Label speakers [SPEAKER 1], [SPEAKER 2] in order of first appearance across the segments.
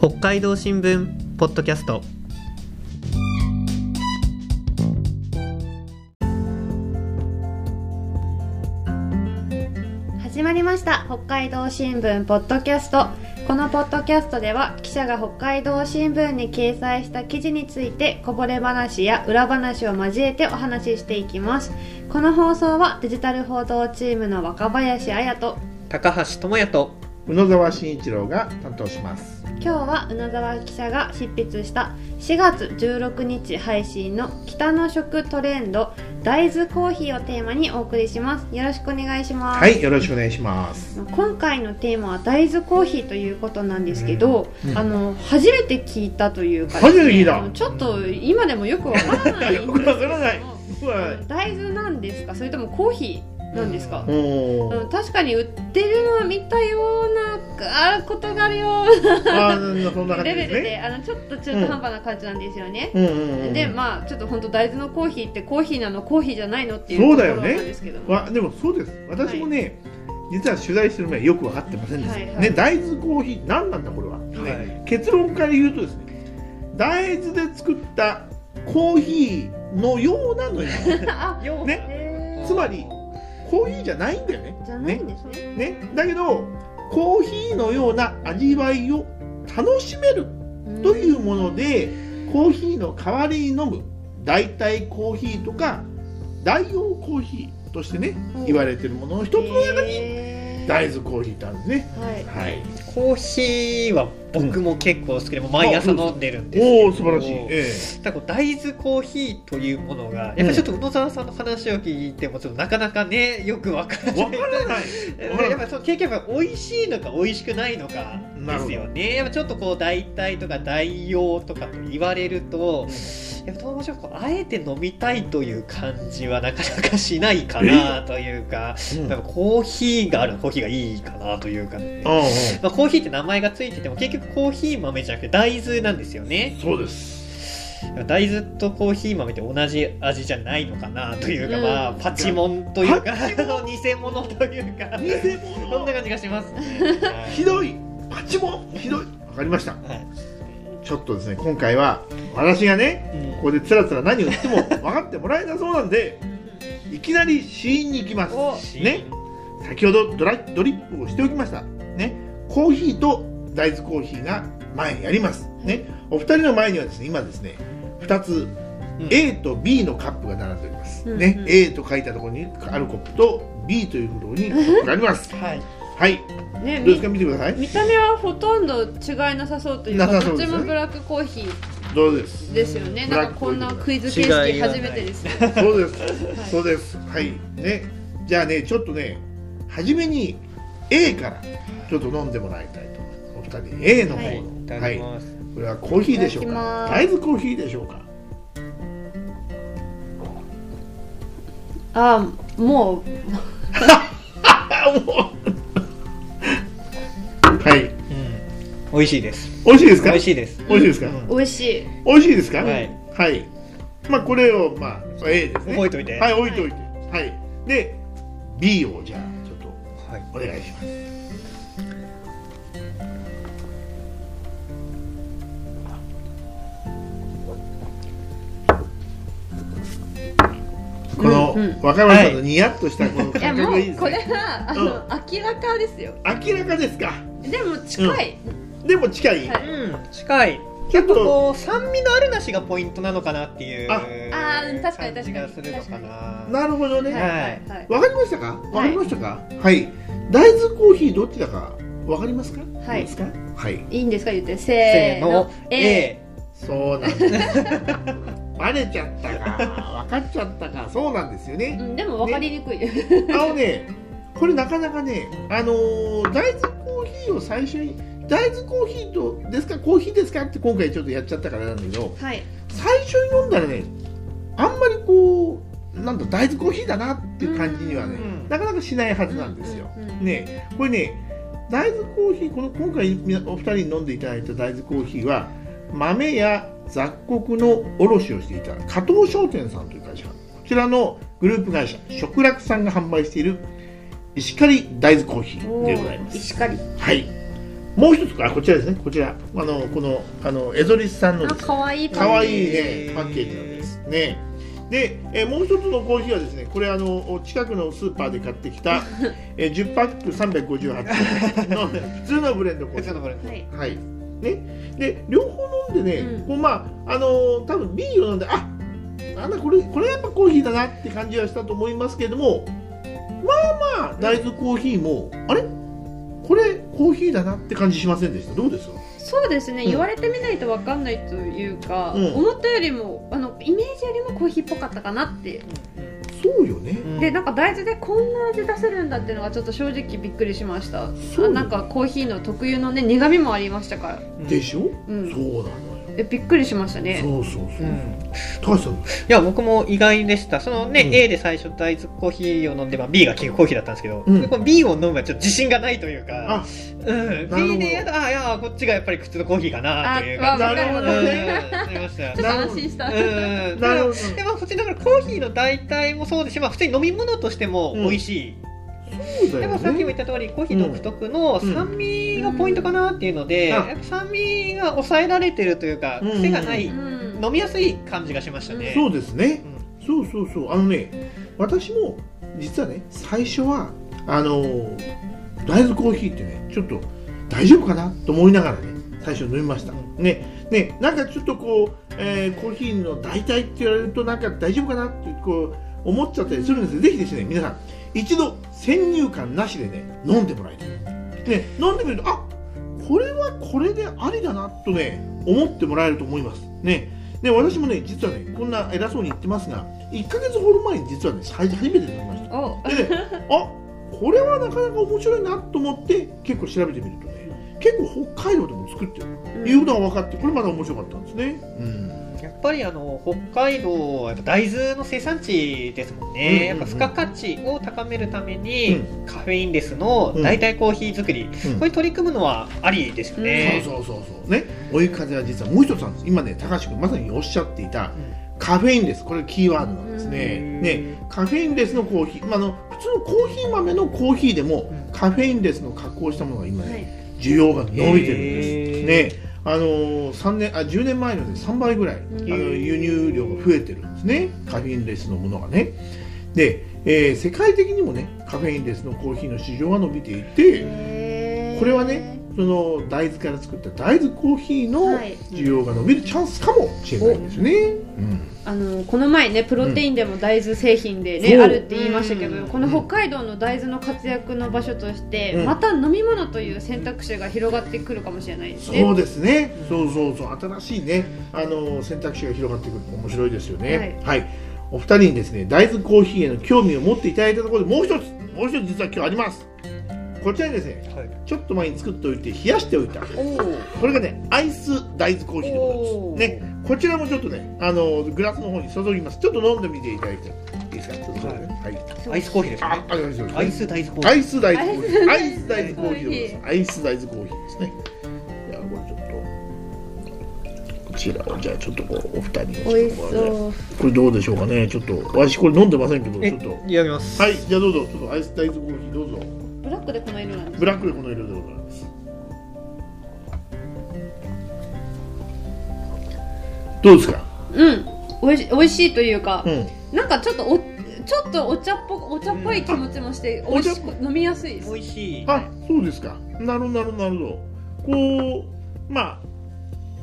[SPEAKER 1] 北海道新聞ポッドキャスト。
[SPEAKER 2] 始まりました。北海道新聞ポッドキャスト。このポッドキャストでは記者が北海道新聞に掲載した記事についてこぼれ話や裏話を交えてお話ししていきます。この放送はデジタル報道チームの若林彩と
[SPEAKER 1] 高橋智也と
[SPEAKER 3] 宇野沢慎一郎が担当します
[SPEAKER 2] 今日は宇野沢記者が執筆した4月16日配信の北の食トレンド大豆コーヒーをテーマにお送りします。よろしくお願いします。
[SPEAKER 3] はいよろしくお願いします。
[SPEAKER 2] 今回のテーマは大豆コーヒーということなんですけど、
[SPEAKER 3] うんうん。
[SPEAKER 2] あの初めて聞いたというか、
[SPEAKER 3] 初めて聞いた。
[SPEAKER 2] ちょっと今でもよくわからない
[SPEAKER 3] よくわからない。は
[SPEAKER 2] 大豆なんですか？それともコーヒー？なんですか、うん。
[SPEAKER 3] ー
[SPEAKER 2] 確かに売ってるのは見たようなあことがあるよ
[SPEAKER 3] あーそんな感じ
[SPEAKER 2] レベルで、あのちょっと中途半端な感じなんですよね、
[SPEAKER 3] うんうんうん
[SPEAKER 2] でまあちょっと本当大豆のコーヒーってコーヒーなのコーヒーじゃないのっていう
[SPEAKER 3] そう
[SPEAKER 2] ところなん
[SPEAKER 3] だよね
[SPEAKER 2] ですけども、
[SPEAKER 3] わでもそうです。私もね、実は取材してる前よく分かってませんでした、
[SPEAKER 2] はい。はい
[SPEAKER 3] ね大豆コーヒー何なんだこれは、ね
[SPEAKER 1] はい。
[SPEAKER 3] 結論から言うとですね大豆で作ったコーヒーのようなのよ。ね。つまりコーヒーじゃないんだよね。
[SPEAKER 2] じゃないんですね
[SPEAKER 3] ね。だけどコーヒーのような味わいを楽しめるというものでコーヒーの代わりに飲む。代替コーヒーとか代用コーヒーとしてね
[SPEAKER 2] うん。
[SPEAKER 3] 言われてるものの一つの中に大豆コーヒーってあるんですね。
[SPEAKER 2] はい。
[SPEAKER 3] はい。
[SPEAKER 1] コーヒーは僕も結構好きでもう毎朝飲んでるんですけど。
[SPEAKER 3] おお素晴らしい。え
[SPEAKER 1] だから大豆コーヒーというものがやっぱりちょっと宇野沢さんの話を聞いてもちょっとなかなかねよくわからない。
[SPEAKER 3] からない。
[SPEAKER 1] でやっぱその美味しいのか美味しくないのかですよね。やっぱちょっとこう代替とか代用とかと言われるとやっぱどうあえて飲みたいという感じはなかなかしないかなというか
[SPEAKER 3] うん。
[SPEAKER 1] コーヒーがあるコーヒーがいいかなというかね
[SPEAKER 3] うんうん。
[SPEAKER 1] まあ、コーヒーって名前がついてても結局コーヒー豆じゃなくて大豆なんですよね。
[SPEAKER 3] そうです。
[SPEAKER 1] 大豆とコーヒー豆って同じ味じゃないのかなというか、
[SPEAKER 2] うん。
[SPEAKER 1] まあパチモンというか 偽物というか。
[SPEAKER 3] 偽
[SPEAKER 1] そん
[SPEAKER 3] 物
[SPEAKER 1] な感じがします。ね
[SPEAKER 3] ひどい。パチモン？ひどい。わかりました。
[SPEAKER 1] はい。
[SPEAKER 3] ちょっとですね今回は私がねここでつらつら何を言っても分かってもらえなそうなんでいきなり試飲に行きます。
[SPEAKER 2] お。
[SPEAKER 3] ね。先ほどドラドリップをしておきました。ね。コーヒーと大豆コーヒーが前にあります。ね。お二人の前にはですね今ですね2つ、A と B のカップが並んでおります、
[SPEAKER 2] うん
[SPEAKER 3] ね
[SPEAKER 2] うん。
[SPEAKER 3] A と書いたところにあるコップと B というところに カップがあります。
[SPEAKER 1] はい。
[SPEAKER 3] はい。
[SPEAKER 2] ね
[SPEAKER 3] どうですか？見てください。
[SPEAKER 2] 見た目はほとんど違いなさそうというかどっちもブラックコーヒー
[SPEAKER 3] どうです？
[SPEAKER 2] ですよね。なんかこんなクイズ形式初めてですね。
[SPEAKER 3] そうです、そうです。はい。ね。じゃあねちょっとね初めに A からちょっと飲んでもらいたいとお二人 A の方の
[SPEAKER 1] い。ただきます、
[SPEAKER 3] これはコーヒーでしょうか？大豆コーヒーでしょうか？
[SPEAKER 2] あ もう。
[SPEAKER 3] はい。
[SPEAKER 1] うん、美味しいです。
[SPEAKER 3] 美味しいですか？
[SPEAKER 1] 美味しいです。
[SPEAKER 3] 美味しいですか、
[SPEAKER 1] うん。
[SPEAKER 2] 美味しい。
[SPEAKER 3] 美味しいですか？
[SPEAKER 1] はい。
[SPEAKER 3] はい。まあこれをまあ A ですね。
[SPEAKER 1] 覚えといて。
[SPEAKER 3] はい置いといて。はい。で B をじゃあちょっと
[SPEAKER 1] はい。
[SPEAKER 3] お願いします。この若林さんのニヤッとしたこの感覚がいいですね。
[SPEAKER 2] れはあの、明らかですよ。
[SPEAKER 3] 明らかですか？
[SPEAKER 2] でも近い、
[SPEAKER 3] でも近い、
[SPEAKER 2] はい。
[SPEAKER 1] うん近い。
[SPEAKER 3] ちょっと
[SPEAKER 1] こう酸味のあるなしがポイントなのかなっていう
[SPEAKER 3] あ。
[SPEAKER 2] あー確かに
[SPEAKER 1] 感じがするのかな。
[SPEAKER 3] なるほどね、
[SPEAKER 2] はい。はいはい
[SPEAKER 3] わかりましたか？わかりましたか？はい、大豆コーヒーどっちだかわかりますか？
[SPEAKER 2] はい。
[SPEAKER 3] はい。
[SPEAKER 2] いいんですか？言って。
[SPEAKER 1] せ
[SPEAKER 2] せーの。A
[SPEAKER 3] そうなんですバレちゃったか分かっちゃったかそうなんですよ
[SPEAKER 2] う
[SPEAKER 3] ね
[SPEAKER 2] ん、でも分かりにくい、
[SPEAKER 3] あのねこれなかなかねあのー大豆コーヒーを最初に大豆コーヒーとですかコーヒーですかって今回ちょっとやっちゃったからなんだけど
[SPEAKER 2] はい。
[SPEAKER 3] 最初に飲んだらねあんまりこうなんだ大豆コーヒーだなっていう感じにはね
[SPEAKER 1] うん
[SPEAKER 3] なかなかしないはずなんですよ。
[SPEAKER 2] うんうん
[SPEAKER 3] ね。これね大豆コーヒーこの今回お二人に飲んでいただいた大豆コーヒーは豆や雑穀の卸をしていた加藤商店さんという会社こちらのグループ会社食楽さんが販売している石狩大豆コーヒーでございます。
[SPEAKER 2] 石狩。
[SPEAKER 3] はい。もう一つあこちらですね。こちらあのこのあのエゾリスさんの
[SPEAKER 2] あ
[SPEAKER 3] ですね。
[SPEAKER 2] 可愛い
[SPEAKER 3] かわいい
[SPEAKER 1] へ
[SPEAKER 3] ね
[SPEAKER 1] ー
[SPEAKER 3] パッケージなんですね。で、えーもう一つのコーヒーはですねこれあの近くのスーパーで買ってきた、えー10パック358円の普通のブレンドコーヒー。
[SPEAKER 1] 普通のこれ
[SPEAKER 2] はい。
[SPEAKER 3] はいね。で両方飲んでね、
[SPEAKER 2] うん。
[SPEAKER 3] こうまああのー多分 B を飲んであなんだこれこれやっぱコーヒーだなって感じはしたと思いますけれどもまあまあ大豆コーヒーもあれ？これコーヒーだなって感じしませんでした？どうですか？
[SPEAKER 2] そうですね、
[SPEAKER 3] うん。
[SPEAKER 2] 言われてみないと分かんないというか、
[SPEAKER 3] うん。
[SPEAKER 2] 思ったよりもあのイメージよりもコーヒーっぽかったかなって、
[SPEAKER 3] そうよね、
[SPEAKER 2] でなんか大豆でこんな味出せるんだっていうのがちょっと正直びっくりしました。
[SPEAKER 3] そうよ。
[SPEAKER 2] あなんかコーヒーの特有のね苦味もありましたから、
[SPEAKER 3] でしょ、
[SPEAKER 2] うん。
[SPEAKER 3] そうなのよ
[SPEAKER 2] えびっくりしましたね。
[SPEAKER 3] そうそうそう、
[SPEAKER 1] う。ん。
[SPEAKER 3] 高橋さん。
[SPEAKER 1] いや僕も意外でした。そのね、
[SPEAKER 3] うん。
[SPEAKER 1] A で最初大豆コーヒーを飲んで、まあ、B がキングコーヒーだったんですけど、
[SPEAKER 3] うん。
[SPEAKER 1] この B を飲むのはちょっと自信がないという
[SPEAKER 3] あ
[SPEAKER 1] か、うん、
[SPEAKER 3] なるほど。
[SPEAKER 1] B でやだあいやこっちがやっぱり普通のコーヒーかなという
[SPEAKER 2] あ
[SPEAKER 1] 感じ
[SPEAKER 3] なるほど
[SPEAKER 1] うん
[SPEAKER 3] ね
[SPEAKER 1] なりました。
[SPEAKER 2] ちょっと安心した、
[SPEAKER 1] うん
[SPEAKER 3] なるほど。
[SPEAKER 1] でもこっちだからコーヒーの代替もそうですし、まあ、普通に飲み物としても美味しい、でもさっきも言
[SPEAKER 3] ね
[SPEAKER 1] った通りコーヒー独特の
[SPEAKER 3] うん。
[SPEAKER 1] 酸味がポイントかなっていうので、
[SPEAKER 3] うん。
[SPEAKER 1] やっぱ酸味が抑えられてるというか、
[SPEAKER 3] うん。
[SPEAKER 1] 癖がない、
[SPEAKER 2] うん。
[SPEAKER 1] 飲みやすい感じがしましたね。
[SPEAKER 3] そうですね。
[SPEAKER 1] うん。
[SPEAKER 3] そうそうそう。あのね私も実はね最初はあのー大豆コーヒーってねちょっと大丈夫かなと思いながらね最初飲みました、
[SPEAKER 1] うん。
[SPEAKER 3] ね。ねなんかちょっとこう、えーコーヒーの代替って言われるとなんか大丈夫かなってこう思っちゃったりするんですよ。ぜひですね皆さん一度先入観なしでね飲んでもらいたい。ね飲んでみるとあこれはこれでありだなとね思ってもらえると思います。ね。で私もね実はねこんな偉そうに言ってますが1ヶ月ほど前に実はね初めて飲みました。
[SPEAKER 2] お。
[SPEAKER 3] でね あこれはなかなか面白いなと思って結構調べてみるとね結構北海道でも作ってる。ということが分かってこれまた面白かったんですね。うん
[SPEAKER 1] やっぱりあの北海道はやっぱ大豆の生産地ですもんね、
[SPEAKER 3] うんうんうん。
[SPEAKER 1] やっぱ付加価値を高めるために、
[SPEAKER 3] う
[SPEAKER 1] カフェインレスの代替コーヒー作り、これに取り組むのはありですよね。
[SPEAKER 3] そうそうそうそう。ね追い風は実はもう一つなんです今ね高橋君まさにおっしゃっていたカフェインレス。これキーワードなんですね、
[SPEAKER 1] うん。
[SPEAKER 3] ねカフェインレスのコーヒー、まあ、あの普通のコーヒー豆のコーヒーでも
[SPEAKER 1] うん。
[SPEAKER 3] カフェインレスの加工したものが今ね、
[SPEAKER 2] はい。
[SPEAKER 3] 需要が伸びてるんです。ねあのー3年あ10年前の、ね、3倍ぐらい、
[SPEAKER 2] ん。
[SPEAKER 3] あの輸入量が増えてるんですね。カフェインレスのものがね。で、えー世界的にもねカフェインレスのコーヒーの市場が伸びていてこれはねその大豆から作った大豆コーヒーの
[SPEAKER 2] はい。
[SPEAKER 3] 需要が伸びるチャンスかもしれないですね、うん。
[SPEAKER 2] あのこの前ねプロテインでも大豆製品でね、
[SPEAKER 3] そう。
[SPEAKER 2] あるって言いましたけど、
[SPEAKER 1] うん。
[SPEAKER 2] この北海道の大豆の活躍の場所として、
[SPEAKER 3] うん。
[SPEAKER 2] また飲み物という選択肢が広がってくるかもしれないですね。
[SPEAKER 3] そうですね、そうそうそう。新しいねあの選択肢が広がってくると面白いですよね。はい、お二人にですね大豆コーヒーへの興味を持っていただいたところでもう一つもう一つ実は今日ありますこちらにですね
[SPEAKER 1] はい。
[SPEAKER 3] ちょっと前に作っておいて冷やしておいた。これがねアイス大豆コーヒーでございますねこちらもちょっとねあのグラスの方に注ぎます。ちょっと飲んでみていただいて。
[SPEAKER 1] アイスコーヒーですね。
[SPEAKER 3] ありがとうございます。
[SPEAKER 1] アイス大豆コーヒー。
[SPEAKER 3] アイス大豆コーヒー。アイ
[SPEAKER 2] ス
[SPEAKER 3] ス大豆コーヒーでございます。アイス大豆コーヒーですね。いや、これちょっと。こちらをじゃあちょっとこうお二人に
[SPEAKER 2] 美味しそう。
[SPEAKER 3] これどうでしょうかね。ちょっと私これ飲んでませんけど
[SPEAKER 1] え
[SPEAKER 3] ちょっと。
[SPEAKER 1] いただきます。
[SPEAKER 3] はいじゃあどうぞ。ちょっとアイス大豆コーヒーどうぞ
[SPEAKER 2] クでこの色なんです。
[SPEAKER 3] ブラックでこの色でございます。どうですか？
[SPEAKER 2] うん、美味し美味しいというか、
[SPEAKER 3] うん。
[SPEAKER 2] なんかちょっとおちょっとお茶っぽお茶っぽい気持ちもして、
[SPEAKER 3] うん。
[SPEAKER 2] 美味しく飲みやすいです。
[SPEAKER 1] 美味しい。
[SPEAKER 3] あそうですか。なるほどなるほどなるほど。こうま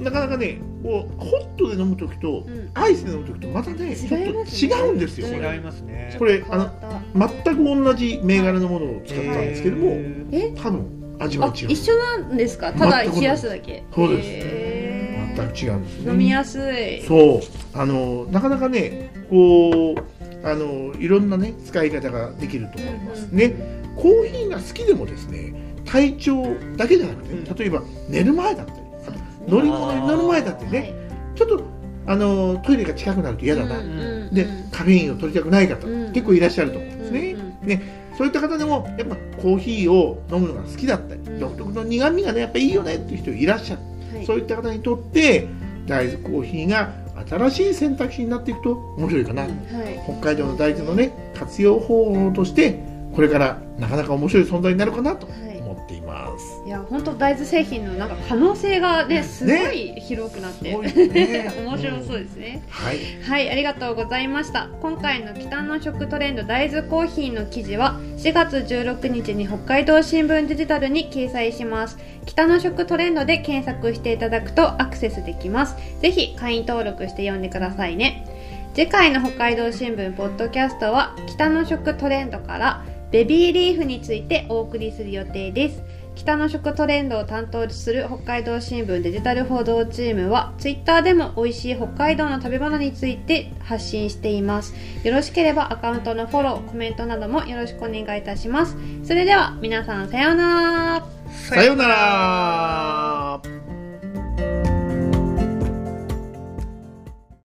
[SPEAKER 3] あなかなかねこうホットで飲む時と
[SPEAKER 2] うん。
[SPEAKER 3] アイスで飲む時とまたねちょっ
[SPEAKER 2] 違いますね。
[SPEAKER 3] と違うんですよこ
[SPEAKER 1] 違
[SPEAKER 3] れ
[SPEAKER 1] いますね。
[SPEAKER 3] これ
[SPEAKER 2] 変わった。
[SPEAKER 3] 全く同じ銘柄のものを使ったんですけども
[SPEAKER 1] え
[SPEAKER 2] え？
[SPEAKER 3] 多分味は
[SPEAKER 2] あ
[SPEAKER 3] 違う。
[SPEAKER 2] 一緒なんですか？ただ冷やすだけ。
[SPEAKER 3] そうです。
[SPEAKER 2] へ
[SPEAKER 3] 全く違うんです。
[SPEAKER 2] 飲みやすい。
[SPEAKER 3] そう。あのなかなかねこうあのいろんなね使い方ができると思います。ね、コーヒーが好きでもですね体調だけじゃなくて、
[SPEAKER 1] うん。
[SPEAKER 3] 例えば寝る前だったり乗り物に乗る前だってね、ちょっとあのトイレが近くなると嫌だな、
[SPEAKER 2] うん
[SPEAKER 3] でカフェインを取りたくない方、
[SPEAKER 2] うん。
[SPEAKER 3] 結構いらっしゃると思うんですね、
[SPEAKER 2] うん
[SPEAKER 3] ね。そういった方でもやっぱコーヒーを飲むのが好きだったり、
[SPEAKER 2] うん。
[SPEAKER 3] 独特の苦味がねやっぱいいよねっていう人いらっしゃる、
[SPEAKER 2] はい。
[SPEAKER 3] そういった方にとって大豆コーヒーが新しい選択肢になっていくと面白いかな、
[SPEAKER 2] はい。
[SPEAKER 3] 北海道の大豆のね活用方法としてこれからなかなか面白い存在になるかなと
[SPEAKER 2] はい。
[SPEAKER 3] 思っています。
[SPEAKER 2] いや本当大豆製品のなんか可能性がねすごい広くなって、
[SPEAKER 3] ね。
[SPEAKER 2] 面白そうですね、
[SPEAKER 3] はい。
[SPEAKER 2] はいありがとうございました。今回の北の食トレンド大豆コーヒーの記事は4月16日に北海道新聞デジタルに掲載します。北の食トレンドで検索していただくとアクセスできます。ぜひ会員登録して読んでくださいね。次回の北海道新聞ポッドキャストは北の食トレンドからベビーリーフについてお送りする予定です北の食トレンドを担当する北海道新聞デジタル報道チームは Twitter でも美味しい北海道の食べ物について発信しています。よろしければアカウントのフォローコメントなどもよろしくお願いいたします。それでは皆さんさようなら。
[SPEAKER 3] さようなら。